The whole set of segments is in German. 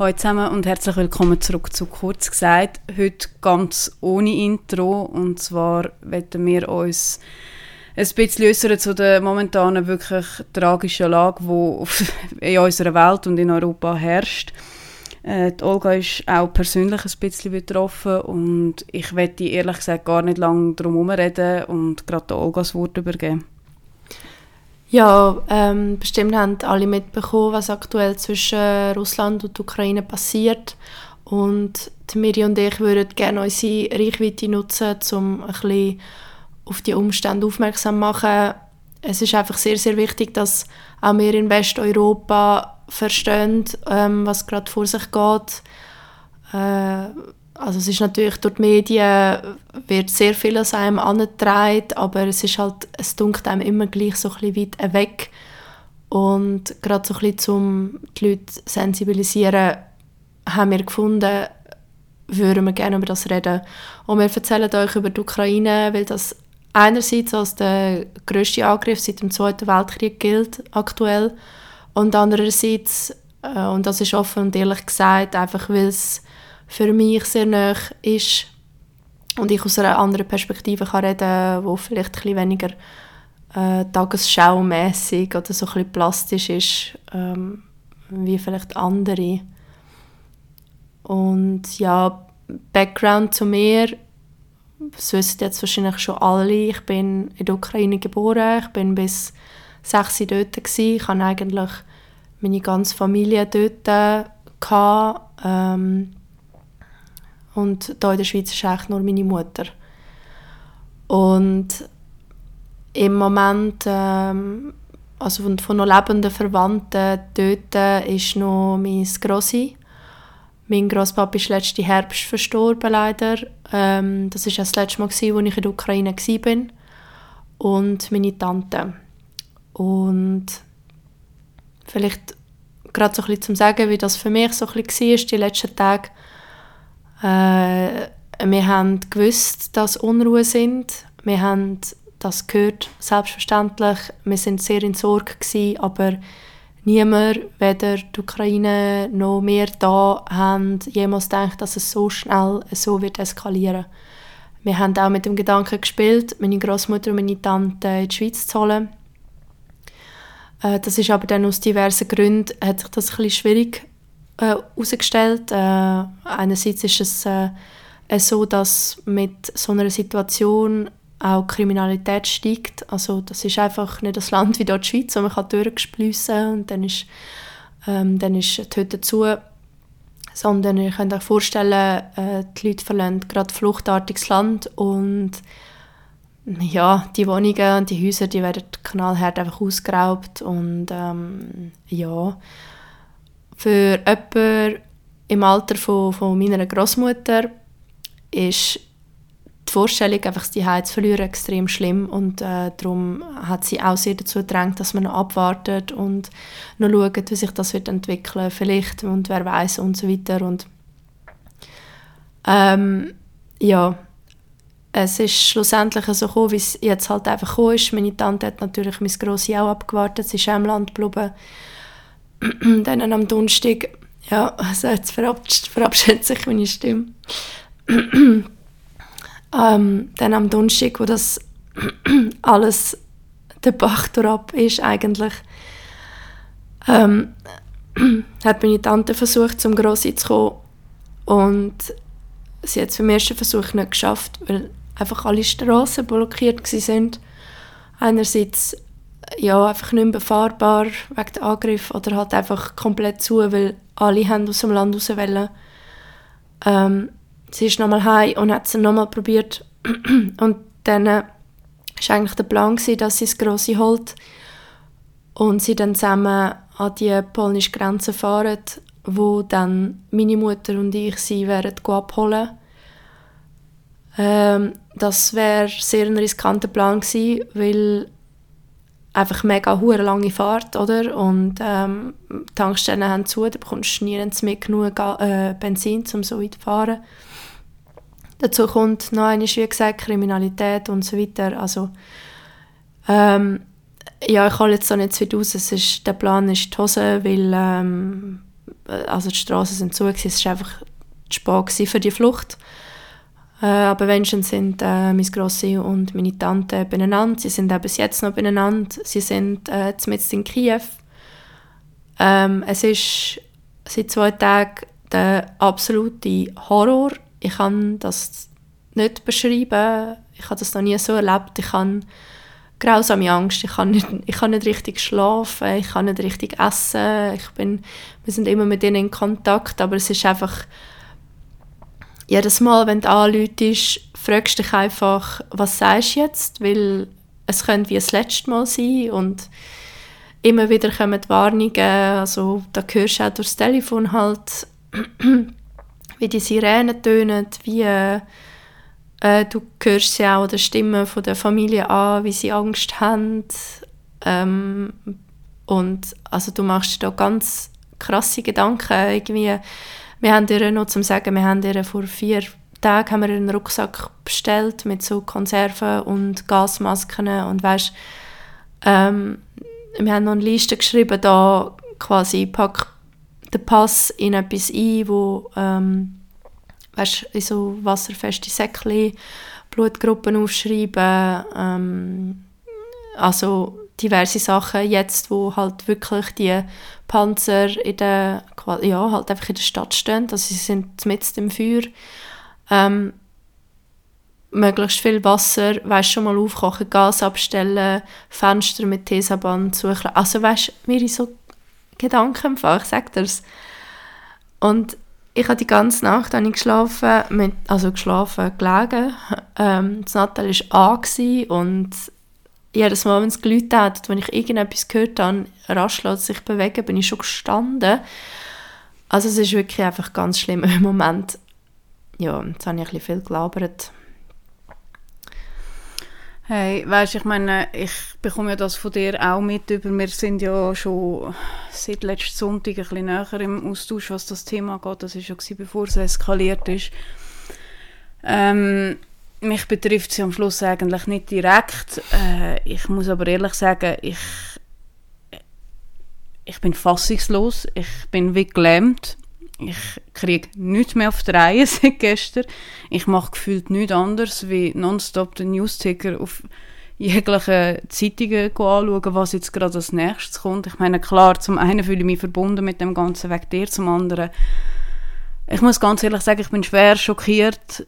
Hallo zusammen und herzlich willkommen zurück zu «Kurz gesagt». Heute ganz ohne Intro und zwar werden wir uns ein bisschen äußern zu der momentanen wirklich tragischen Lage, die in unserer Welt und in Europa herrscht. Äh, die Olga ist auch persönlich ein bisschen betroffen und ich werde ehrlich gesagt gar nicht lange drum herum reden und gerade der Olga das Wort übergeben. Ja, ähm, bestimmt haben alle mitbekommen, was aktuell zwischen Russland und Ukraine passiert. Und Miri und ich würden gerne unsere Reichweite nutzen, um ein bisschen auf die Umstände aufmerksam zu machen. Es ist einfach sehr, sehr wichtig, dass auch wir in Westeuropa verstehen, ähm, was gerade vor sich geht. Äh, also es ist natürlich durch die Medien wird sehr viel aus einem angetragen, aber es ist halt, es dunkelt einem immer gleich so ein weit weg. Und gerade so ein bisschen, um die Leute zu sensibilisieren, haben wir gefunden, würden wir gerne über das reden. Und wir erzählen euch über die Ukraine, weil das einerseits als der grösste Angriff seit dem Zweiten Weltkrieg gilt, aktuell. Und andererseits, äh, und das ist offen und ehrlich gesagt, einfach weil es für mich sehr nah ist und ich aus einer anderen Perspektive kann reden wo vielleicht ein bisschen weniger äh, tagesschaumässig oder so ein plastisch ist, ähm, wie vielleicht andere. Und ja, Background zu mir, das wissen jetzt wahrscheinlich schon alle, ich bin in der Ukraine geboren, ich bin bis sechs dort gewesen. ich hatte eigentlich meine ganze Familie dort gehabt. Ähm, und hier in der Schweiz ist eigentlich nur meine Mutter. Und im Moment, ähm, also von, von noch lebenden Verwandten dort, ist noch mein Grossi. Mein Grosspapa ist letzten Herbst verstorben, leider. Ähm, das war das letzte Mal, als ich in der Ukraine war. Und meine Tante. Und vielleicht gerade so ein bisschen zum Sagen, wie das für mich so ein bisschen war, die letzten Tage, äh, wir haben gewusst, dass Unruhe sind. Wir haben das gehört, selbstverständlich. Wir sind sehr in Sorge gewesen, aber niemand, weder die Ukraine noch wir da, haben jemals gedacht, dass es so schnell so wird eskalieren. Wir haben auch mit dem Gedanken gespielt, meine Großmutter und meine Tante in die Schweiz zu holen. Äh, das ist aber dann aus diversen Gründen hat sich das ein bisschen schwierig herausgestellt. Äh, äh, einerseits ist es äh, so, dass mit so einer Situation auch Kriminalität steigt. Also das ist einfach nicht das Land wie dort die Schweiz, wo man kann durchsplüssen und dann ist, ähm, dann ist die Hütte zu. Sondern ihr könnt euch vorstellen, äh, die Leute verlassen gerade fluchtartiges Land und ja, die Wohnungen und die Häuser, die werden knallhart einfach ausgeraubt und ähm, ja, für jemanden im Alter von, von meiner Großmutter ist die Vorstellung, einfach die Heiz zu verlieren, extrem schlimm. Und äh, darum hat sie auch sehr dazu gedrängt, dass man noch abwartet und noch schaut, wie sich das wird entwickeln. Vielleicht und wer weiß und so weiter. Und ähm, ja, es ist schlussendlich so gekommen, wie es jetzt halt einfach gekommen ist. Meine Tante hat natürlich mein Grossi auch abgewartet, sie ist auch im Land geblieben dann am Donnerstag, ja, also jetzt verabschiedet sich meine Stimme. ähm, dann am Donnerstag, wo das alles der Bach ab ist eigentlich, ähm, hat meine Tante versucht, zum Grossi zu kommen und sie hat es beim ersten Versuch nicht geschafft, weil einfach alle Straßen blockiert waren. Einerseits ja, einfach nicht mehr befahrbar wegen der Angriff oder halt einfach komplett zu, weil alle haben aus dem Land raus wollen. Ähm, sie ist nochmal heim und hat es nochmal probiert und dann war äh, eigentlich der Plan gewesen, dass sie das Grosse holt und sie dann zusammen an die polnische Grenze fahren, wo dann meine Mutter und ich sie werden abholen. Ähm, das wäre sehr ein riskanter Plan gewesen, weil einfach mega hure lange Fahrt, oder? Und ähm, Tankstellen haben zu, da bekommst du nirgends mehr genug äh, Benzin, um so weit zu fahren. Dazu kommt noch eine, wie gesagt, Kriminalität und so weiter. Also, ähm, ja, ich hole jetzt so nicht zu weit aus. Es ist, der Plan ist die Hose, weil ähm, also die Straßen sind zu, es war einfach zu spät für die Flucht. Äh, aber wenigstens sind äh, meine Grosse und meine Tante beieinander. Sie sind auch bis jetzt noch beieinander. Sie sind äh, mitten in Kiew. Ähm, es ist seit zwei Tagen der absolute Horror. Ich kann das nicht beschreiben. Ich habe das noch nie so erlebt. Ich habe grausame Angst. Ich kann nicht, ich kann nicht richtig schlafen. Ich kann nicht richtig essen. Ich bin, wir sind immer mit ihnen in Kontakt, aber es ist einfach jedes Mal, wenn du anläutest, fragst du dich einfach, was sagst du jetzt, weil es könnte wie das letzte Mal sein und immer wieder kommen die Warnungen, also da hörst du auch durchs Telefon halt, wie die Sirenen tönen, wie äh, du hörst sie auch der Stimme von der Familie an, wie sie Angst haben. Ähm, und also du machst dir da ganz krasse Gedanken, irgendwie wir haben ihr noch zum sagen, wir haben ihr vor vier Tagen haben wir einen Rucksack bestellt mit so Konserven und Gasmasken und weißt, ähm, wir haben noch eine Liste geschrieben, da quasi pack den Pass in etwas ein, wo ähm, weißt, in so wasserfeste Säckchen Blutgruppen aufschreiben, ähm, also diverse Sachen jetzt, wo halt wirklich die Panzer in der, ja, halt einfach in der Stadt stehen, also sie sind mitten im Feuer. Ähm, möglichst viel Wasser, weißt schon mal aufkochen, Gas abstellen, Fenster mit Tesaband suchen. Also weißt, mir so Gedanken einfach, ich sag dir's. Und ich habe die ganze Nacht ich geschlafen, mit, also geschlafen, gelegen. Ähm, das Nattel war an und jedes Mal, wenn es geläutet hat, wenn ich irgendetwas gehört habe, raschlos sich bewegen, bin ich schon gestanden. Also es ist wirklich einfach ganz schlimm im Moment. Ja, jetzt habe ich ein bisschen viel gelabert. Hey, weißt, ich meine, ich bekomme ja das von dir auch mit über. Wir sind ja schon seit letzten Sonntag ein bisschen näher im Austausch, was das Thema geht. Das war ja bevor es eskaliert ist. Ähm, mich betrifft sie am Schluss eigentlich nicht direkt. Äh, ich muss aber ehrlich sagen, ich, ich bin fassungslos. Ich bin wie gelähmt. Ich kriege nichts mehr auf die Reihe seit gestern. Ich mache gefühlt nichts anderes, wie nonstop den Newsticker auf jegliche Zeitungen anschauen, was jetzt gerade als nächstes kommt. Ich meine, klar, zum einen fühle ich mich verbunden mit dem ganzen Weg dir, zum anderen ich muss ganz ehrlich sagen, ich bin schwer schockiert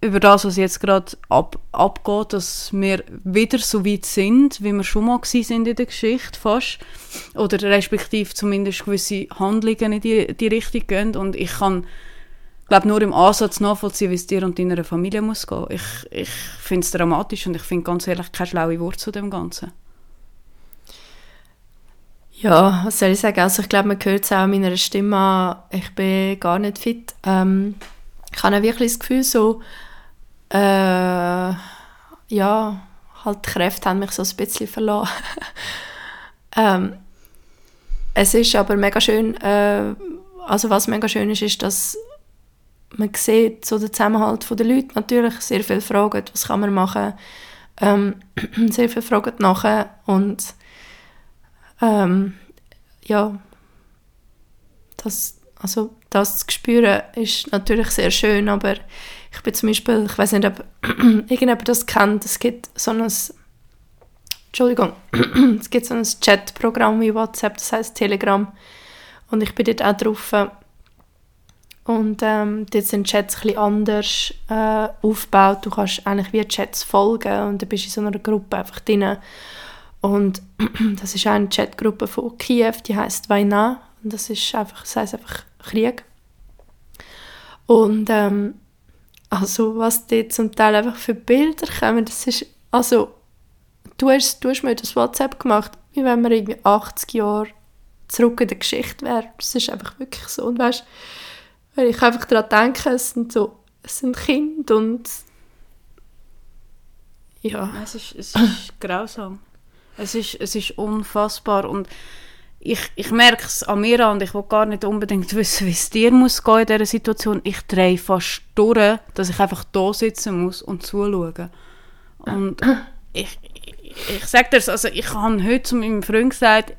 über das, was jetzt gerade ab, abgeht, dass wir wieder so weit sind, wie wir schon mal sind in der Geschichte fast. Oder respektive zumindest gewisse Handlungen in die, die Richtung gehen. Und ich kann, glaube nur im Ansatz nachvollziehen, wie es dir und deiner Familie muss gehen. Ich, ich finde es dramatisch und ich finde ganz ehrlich keine schlaue Worte zu dem Ganzen. Ja, was soll ich sagen? Also ich glaube, man hört es auch meiner Stimme an, ich bin gar nicht fit. Ähm, ich habe wirklich das Gefühl, so äh, ja, halt die Kräfte haben mich so ein bisschen verloren. ähm, es ist aber mega schön, äh, also was mega schön ist, ist, dass man sieht so den Zusammenhalt der Leute. Natürlich sehr viele Fragen, was kann man machen. Ähm, sehr viele Fragen nachher und ähm, ja, das, also das zu spüren ist natürlich sehr schön, aber ich bin zum Beispiel, ich weiß nicht, ob irgendjemand das kennt, es gibt so ein Entschuldigung, es gibt so ein Chatprogramm wie WhatsApp, das heißt Telegram. Und ich bin dort auch drauf. Und ähm, dort sind Chats ein anders äh, aufgebaut, du kannst eigentlich wie Chats folgen und du bist in so einer Gruppe einfach drin. Und das ist eine Chatgruppe von Kiew, die heißt Vaina. Und das ist einfach, das heißt einfach Krieg und ähm, also was dort zum Teil einfach für Bilder kommen, das ist, also du hast, du hast mir das WhatsApp gemacht, wie wenn man irgendwie 80 Jahre zurück in der Geschichte wäre. Das ist einfach wirklich so. Und weißt, wenn ich einfach daran denke, es sind so, es sind Kinder und ja. Es ist, es ist grausam. Es ist, es ist unfassbar und ich, ich merke es an mir und ich will gar nicht unbedingt wissen, wie es dir muss gehen in dieser Situation. Ich drehe fast durch, dass ich einfach da sitzen muss und zuschauen. Und ich, ich, ich sage dir also ich habe heute zu meinem Freund gesagt,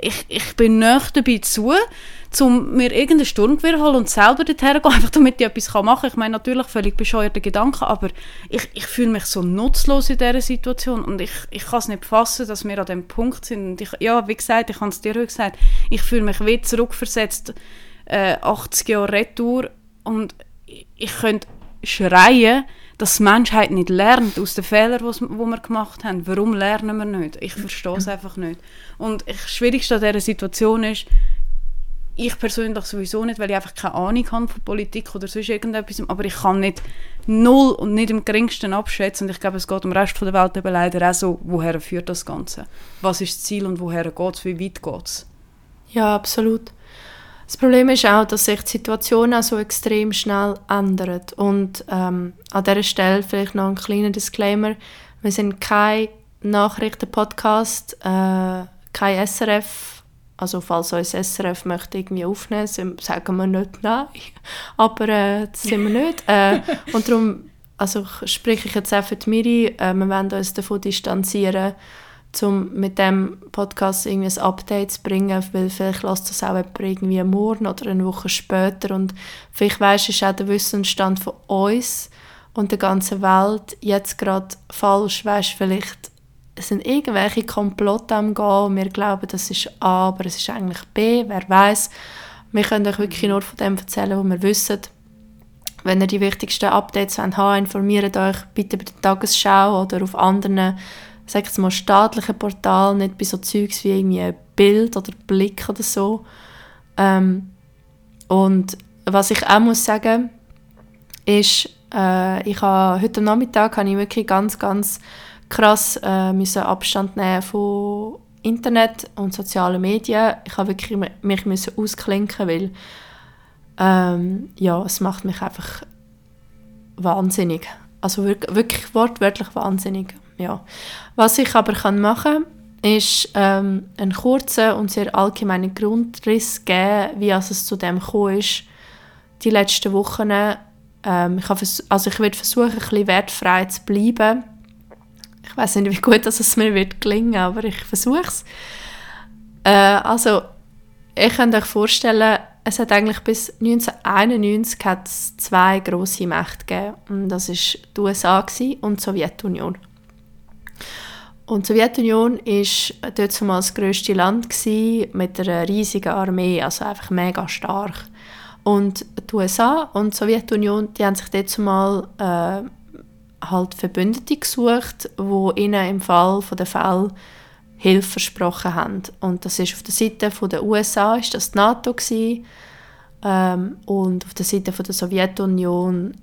ich, ich bin nicht dabei zu, um mir irgendeinen Sturmgewehr holen und selber dorthin gehen, einfach damit ich etwas machen kann. Ich meine, natürlich völlig bescheuerte Gedanken, aber ich, ich fühle mich so nutzlos in dieser Situation und ich, ich kann es nicht fassen, dass wir an dem Punkt sind. Und ich, ja, wie gesagt, ich habe es dir heute gesagt, ich fühle mich wie zurückversetzt äh, 80 Jahre Retour und ich, ich könnte schreien, dass die Menschheit nicht lernt aus den Fehlern, die wir gemacht haben. Warum lernen wir nicht? Ich verstehe es einfach nicht. Und das Schwierigste an dieser Situation ist, ich persönlich sowieso nicht, weil ich einfach keine Ahnung habe von Politik oder sonst irgendetwas, aber ich kann nicht null und nicht im geringsten abschätzen und ich glaube, es geht im Rest der Welt eben leider auch so, woher führt das Ganze? Was ist das Ziel und woher geht es? Wie weit geht es? Ja, absolut. Das Problem ist auch, dass sich die Situation auch so extrem schnell ändert. Und ähm, an dieser Stelle vielleicht noch ein kleiner Disclaimer. Wir sind kein Nachrichtenpodcast, äh, kein SRF. Also falls uns SRF möchte irgendwie aufnehmen, sagen wir nicht nein. Aber äh, das sind wir nicht. Äh, und darum also spreche ich jetzt auch für die Miri. Äh, wir wollen uns davon distanzieren, um mit dem Podcast irgendwie ein Update zu bringen, weil vielleicht lässt das auch jemand irgendwie morgen oder eine Woche später und vielleicht weisst ist auch der Wissensstand von uns und der ganzen Welt jetzt gerade falsch, weisst vielleicht es sind irgendwelche Komplotte am gehen wir glauben, das ist A, aber es ist eigentlich B, wer weiß. Wir können euch wirklich nur von dem erzählen, was wir wissen. Wenn ihr die wichtigsten Updates haben wollt, informiert euch bitte bei der Tagesschau oder auf anderen sag jetzt mal, staatlichen Portal, nicht bei so Zeugs wie irgendwie Bild oder Blick oder so. Ähm, und was ich auch muss sagen, ist, äh, ich habe, heute Nachmittag habe ich wirklich ganz, ganz krass äh, müssen Abstand nehmen von Internet und sozialen Medien. Ich habe wirklich mich müssen ausklinken, weil ähm, ja, es macht mich einfach wahnsinnig. Also wirklich, wirklich wortwörtlich wahnsinnig ja. Was ich aber kann machen ist ähm, einen kurzen und sehr allgemeinen Grundriss geben, wie es zu dem gekommen ist. Die letzten Wochen, ähm, ich, also ich werde versuchen, ein bisschen wertfrei zu bleiben. Ich weiß nicht, wie gut dass es mir wird gelingen, aber ich versuche es. Äh, also, ich könnt euch vorstellen, es hat eigentlich bis 1991 zwei große Mächte gegeben. Und das ist die USA und die Sowjetunion. Und die Sowjetunion war dort zumal das grösste Land gewesen, mit einer riesigen Armee, also einfach mega stark. Und die USA und die Sowjetunion, die haben sich dort zumal äh, halt Verbündete gesucht, die ihnen im Fall von der Fälle Hilfe versprochen haben. Und das ist auf der Seite der USA ist das die NATO gewesen, ähm, und auf der Seite der Sowjetunion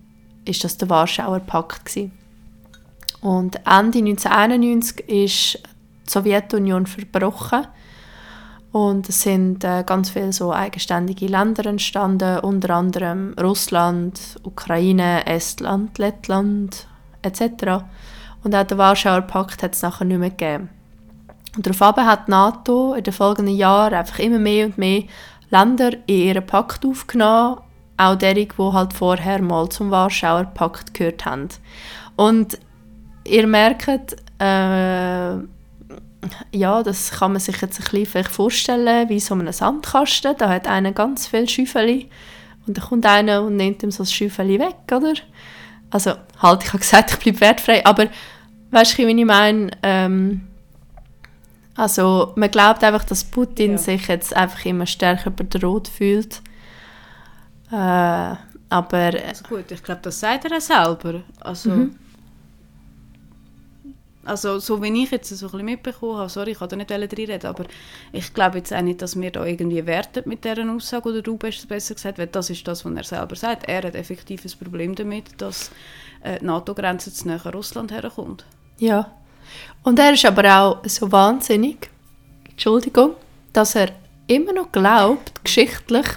ist das der Warschauer Pakt gewesen. Und Ende 1991 ist die Sowjetunion verbrochen und es sind äh, ganz viele so eigenständige Länder entstanden, unter anderem Russland, Ukraine, Estland, Lettland etc. Und auch den Warschauer Pakt hat es nachher nicht mehr gegeben. Und daraufhin hat die NATO in den folgenden Jahren einfach immer mehr und mehr Länder in ihren Pakt aufgenommen, auch derige, die halt vorher mal zum Warschauer Pakt gehört haben. Und ihr merkt, äh, ja, das kann man sich jetzt ein bisschen vorstellen, wie so ein Sandkasten. Da hat einer ganz viel Schäufeli und dann kommt einer und nimmt ihm so das Schäufeli weg, oder? Also, halt, ich habe gesagt, ich bleibe wertfrei, aber weißt du, wie ich meine? Ähm, also, man glaubt einfach, dass Putin ja. sich jetzt einfach immer stärker bedroht fühlt. Äh, aber... Also gut, ich glaube, das sagt er selber. Also... Mhm. Also so wie ich jetzt so ein bisschen mitbekommen habe, sorry, ich kann da nicht reinreden, aber ich glaube jetzt auch nicht, dass wir da irgendwie werten mit dieser Aussage, oder du es besser gesagt, weil das ist das, was er selber sagt. Er hat effektiv ein Problem damit, dass äh, die NATO-Grenze zu näher Russland herkommt. Ja, und er ist aber auch so wahnsinnig, Entschuldigung, dass er immer noch glaubt, geschichtlich,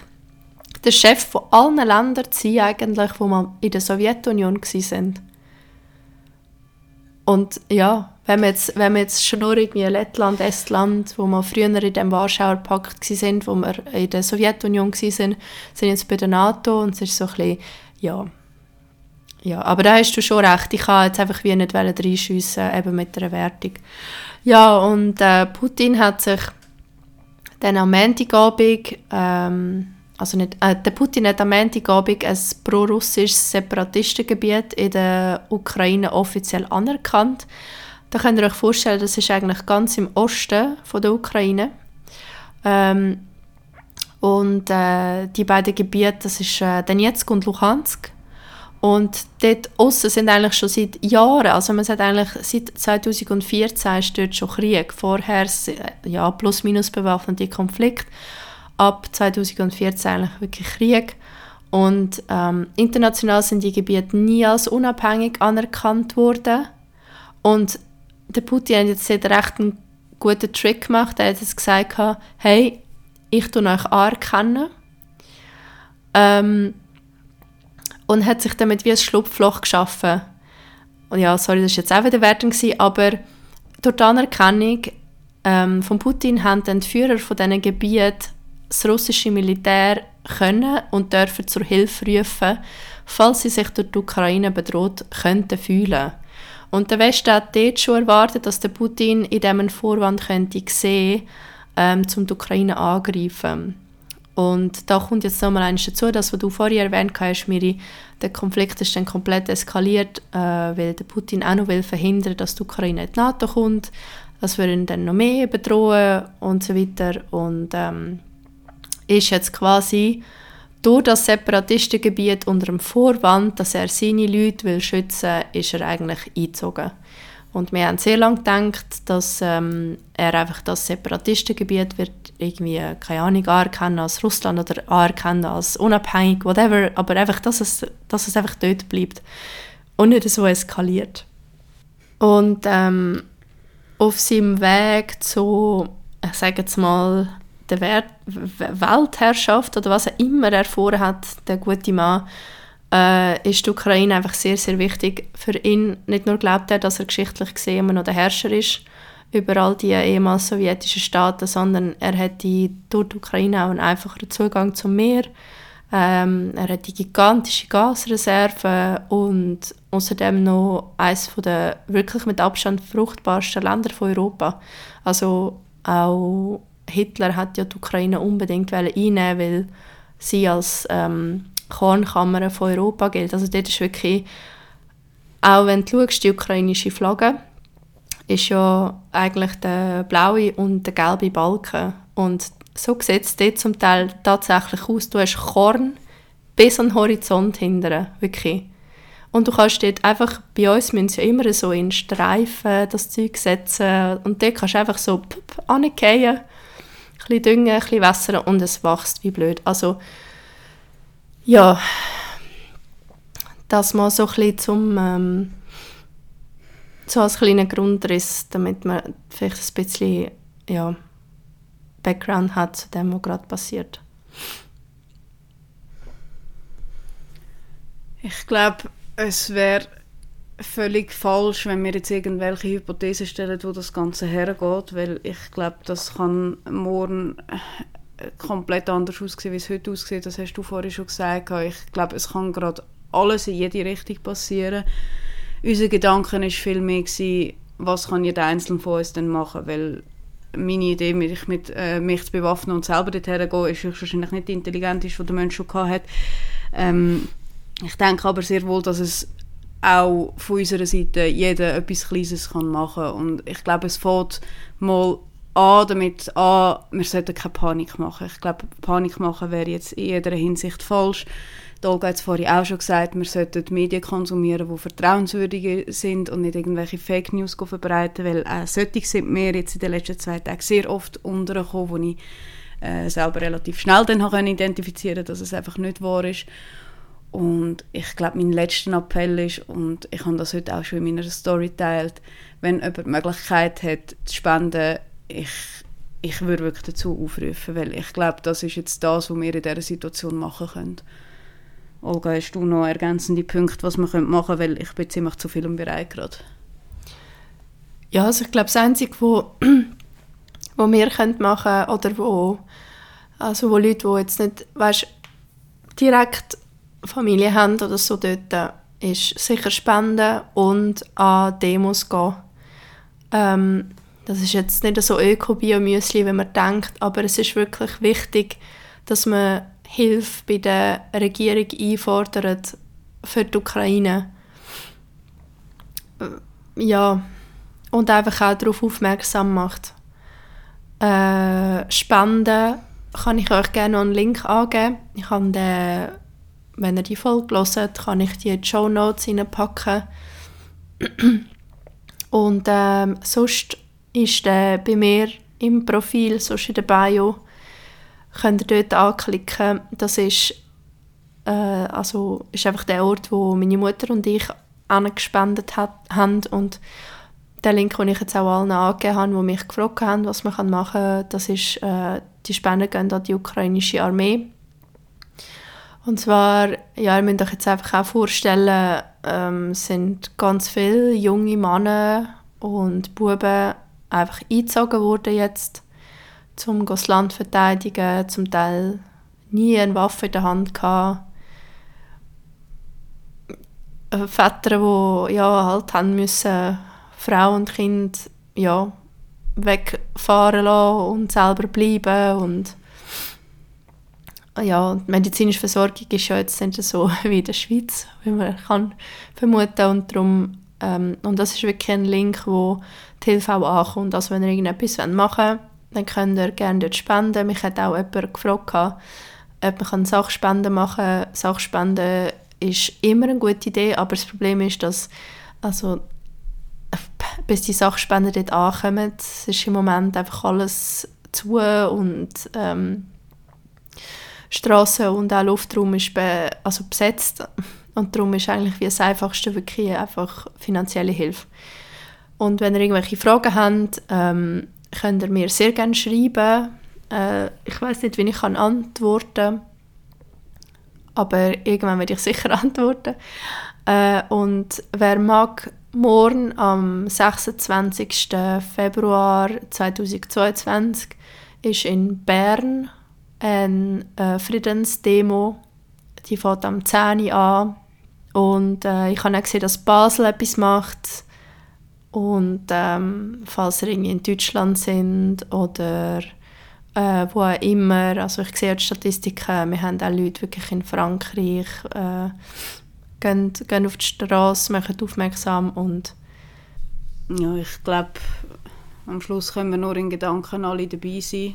der Chef von allen Ländern zu sein, eigentlich, wo man in der Sowjetunion waren. Und ja, wenn wir jetzt, wenn wir jetzt schon nur irgendwie Lettland, Estland, wo wir früher in dem Warschauer Pakt sind, wo wir in der Sowjetunion waren, sind jetzt bei der NATO und es ist so ein bisschen, ja, ja, aber da hast du schon recht. Ich kann jetzt einfach wie nicht reinschiessen, eben mit der Wertung. Ja, und äh, Putin hat sich Dann am Montagabend, ähm, also nicht, äh, der Putin hat am Montagabend ein pro-russisches Separatistengebiet in der Ukraine offiziell anerkannt. Da könnt ihr euch vorstellen, das ist eigentlich ganz im Osten von der Ukraine. Ähm, und äh, die beiden Gebiete, das ist äh, Donetsk und Luhansk. Und dort aussen sind eigentlich schon seit Jahren, also man sagt eigentlich seit 2014 ist dort schon Krieg. Vorher ja plus minus bewaffnete Konflikt. Ab 2014 eigentlich wirklich Krieg. Und ähm, international sind die Gebiete nie als unabhängig anerkannt worden. Und der Putin hat jetzt recht einen guten Trick gemacht. Er hat jetzt gesagt, hey, ich tue euch anerkennen. Ähm, und hat sich damit wie ein Schlupfloch geschaffen. Und ja, sorry, das war jetzt auch wieder Wertung, aber durch die Anerkennung ähm, von Putin haben die Führer von diesen Gebieten das russische Militär können und dürfen zur Hilfe rufen, falls sie sich durch die Ukraine bedroht könnten fühlen. Und der Westen hat dort schon erwartet, dass der Putin in diesem Vorwand könnte sehen, ähm, um die Ukraine angreifen. Und da kommt jetzt nochmal eines dazu, das, was du vorher erwähnt hast, Miri, der Konflikt ist dann komplett eskaliert, äh, weil der Putin auch noch will verhindern, dass die Ukraine in die NATO kommt. Das würde ihn dann noch mehr bedrohen und so weiter. Und ähm, ist jetzt quasi durch das Separatistengebiet unter dem Vorwand, dass er seine Leute will schützen will, ist er eigentlich eingezogen. Und wir haben sehr lange gedacht, dass ähm, er einfach das Separatistengebiet wird irgendwie, keine Ahnung, anerkennen als Russland oder anerkennen als unabhängig, whatever, aber einfach, dass es, dass es einfach dort bleibt und nicht so eskaliert. Und ähm, auf seinem Weg zu, ich sage jetzt mal, der Weltherrschaft oder was er immer er vorhat, der gute Mann, äh, ist die Ukraine einfach sehr, sehr wichtig. Für ihn nicht nur glaubt er, dass er geschichtlich gesehen immer noch der Herrscher ist über all die ehemals sowjetischen Staaten, sondern er hat die, durch die Ukraine auch einen einfacheren Zugang zum Meer. Ähm, er hat die gigantische Gasreserve und außerdem noch eines der wirklich mit Abstand fruchtbarsten Länder von Europa. Also auch Hitler hat ja die Ukraine unbedingt einnehmen weil sie als ähm, Kornkammer von Europa gilt. Also dort ist wirklich, auch wenn du schaust, die ukrainische Flagge ist ja eigentlich der blaue und der gelbe Balken. Und so sieht es dort zum Teil tatsächlich aus. Du hast Korn bis an den Horizont hinten, wirklich. Und du kannst dort einfach, bei uns müssen sie ja immer so in Streifen das Zeug setzen und dort kannst du einfach so angehen, ein bisschen düngen, ein bisschen wässern und es wächst wie blöd. Also ja, das mal so ein bisschen zum, ähm, so als kleiner Grundriss, damit man vielleicht ein bisschen ja, Background hat zu dem, was gerade passiert. Ich glaube, es wäre völlig falsch, wenn wir jetzt irgendwelche Hypothesen stellen, wo das Ganze hergeht, weil ich glaube, das kann morgen komplett anders aussehen, wie es heute aussieht. Das hast du vorhin schon gesagt. Ich glaube, es kann gerade alles in jede Richtung passieren. Unser Gedanke war viel mehr, gewesen, was kann jeder Einzelne von uns denn machen, weil meine Idee, mich, mit, äh, mich zu bewaffnen und selber dorthin gehen, ist wahrscheinlich nicht die Intelligenz, die der Mensch schon hatte. Ähm, ich denke aber sehr wohl, dass es auch von unserer Seite jeder etwas Kleines kann machen. Und ich glaube, es fängt mal an, damit an, wir sollten keine Panik machen. Ich glaube, Panik machen wäre jetzt in jeder Hinsicht falsch. Olga hat es vorhin auch schon gesagt, wir sollten Medien konsumieren, die vertrauenswürdig sind und nicht irgendwelche Fake News verbreiten, weil äh, solche sind mir jetzt in den letzten zwei Tagen sehr oft untergekommen, wo ich äh, selber relativ schnell dann identifizieren dass es einfach nicht wahr ist. Und ich glaube, mein letzter Appell ist, und ich habe das heute auch schon in meiner Story teilt, wenn jemand die Möglichkeit hat, zu spenden, ich, ich würde wirklich dazu aufrufen, weil ich glaube, das ist jetzt das, was wir in dieser Situation machen können. Olga, hast du noch ergänzende Punkte, was man machen könnte, weil ich bin ziemlich zu viel im Bereich gerade. Ja, also ich glaube, das Einzige, wo, wo wir machen können oder wo, also wo Leute, die jetzt nicht weißt, direkt Familie haben oder so dort, ist sicher spenden und an Demos gehen. Ähm, das ist jetzt nicht so Öko-Bio-Müsli, wie man denkt, aber es ist wirklich wichtig, dass man Hilfe bei der Regierung einfordert für die Ukraine. Ja, und einfach auch darauf aufmerksam macht. Äh, Spenden kann ich euch gerne noch einen Link angeben. Ich habe den, wenn ihr die Folge hört, kann ich die in die Show Notes reinpacken. Und ähm, sonst ist der bei mir im Profil, sonst in der Bio, könnt ihr dort anklicken. Das ist, äh, also ist einfach der Ort, wo meine Mutter und ich angespendet haben und der Link, den ich jetzt auch allen angegeben habe, die mich gefragt haben, was man machen kann, das ist, äh, die Spenden gehen an die ukrainische Armee. Und zwar, ja, ihr müsst euch jetzt einfach auch vorstellen, ähm, sind ganz viele junge Männer und Buben einfach eingezogen worden jetzt, um das Land zu verteidigen, zum Teil nie eine Waffe in der Hand gehabt. Äh, Väter, die ja, halt haben müssen Frau und Kind ja, wegfahren lassen und selber bleiben und ja, die medizinische Versorgung ist ja jetzt nicht so wie in der Schweiz, wie man kann vermuten und darum ähm, und das ist wirklich ein Link, wo die Hilfe auch ankommt. Also wenn ihr irgendetwas machen wollt, dann könnt ihr gerne dort spenden. Mich hat auch jemand gefragt, ob man Sachspenden machen kann. Sachspenden ist immer eine gute Idee, aber das Problem ist, dass also, bis die Sachspenden dort ankommen, ist im Moment einfach alles zu und ähm, Straßen und auch Luftraum ist be also besetzt und darum ist eigentlich wie das Einfachste wirklich einfach finanzielle Hilfe. Und wenn ihr irgendwelche Fragen habt, ähm, könnt ihr mir sehr gerne schreiben. Äh, ich weiß nicht, wie ich antworten kann, aber irgendwann werde ich sicher antworten. Äh, und wer mag, morgen am 26. Februar 2022 ist in Bern eine äh, Friedensdemo. Die fängt am 10 Uhr an. Und äh, ich habe auch gesehen, dass Basel etwas macht. Und ähm, falls ihr irgendwie in Deutschland sind oder äh, wo auch immer, also ich sehe die Statistiken, wir haben auch Leute wirklich in Frankreich, äh, gehen, gehen auf die Straße, machen aufmerksam und ja, ich glaube, am Schluss können wir nur in Gedanken alle dabei sein,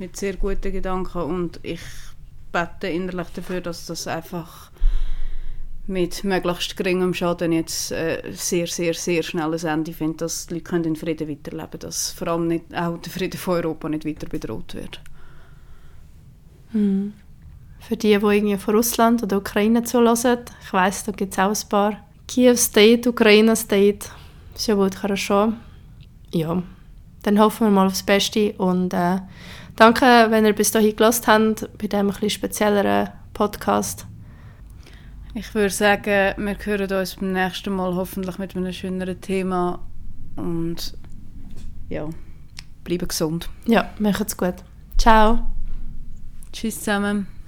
mit sehr guten Gedanken und ich bete innerlich dafür, dass das einfach mit möglichst geringem Schaden jetzt äh, sehr, sehr, sehr schnell ein Ende findet, dass die Leute können in Frieden weiterleben können, dass vor allem nicht, auch der Frieden von Europa nicht weiter bedroht wird. Mhm. Für die, die irgendwie von Russland oder Ukraine zulassen, ich weiss, da gibt es auch ein paar. Kiew State, Ukraine State, ist ja wohl schon. Ja, dann hoffen wir mal aufs Beste und äh, danke, wenn ihr bis dahin gelassen habt, bei diesem etwas spezielleren Podcast. Ich würde sagen, wir hören uns beim nächsten Mal hoffentlich mit einem schöneren Thema und ja, bleiben gesund. Ja, macht's gut. Ciao. Tschüss zusammen.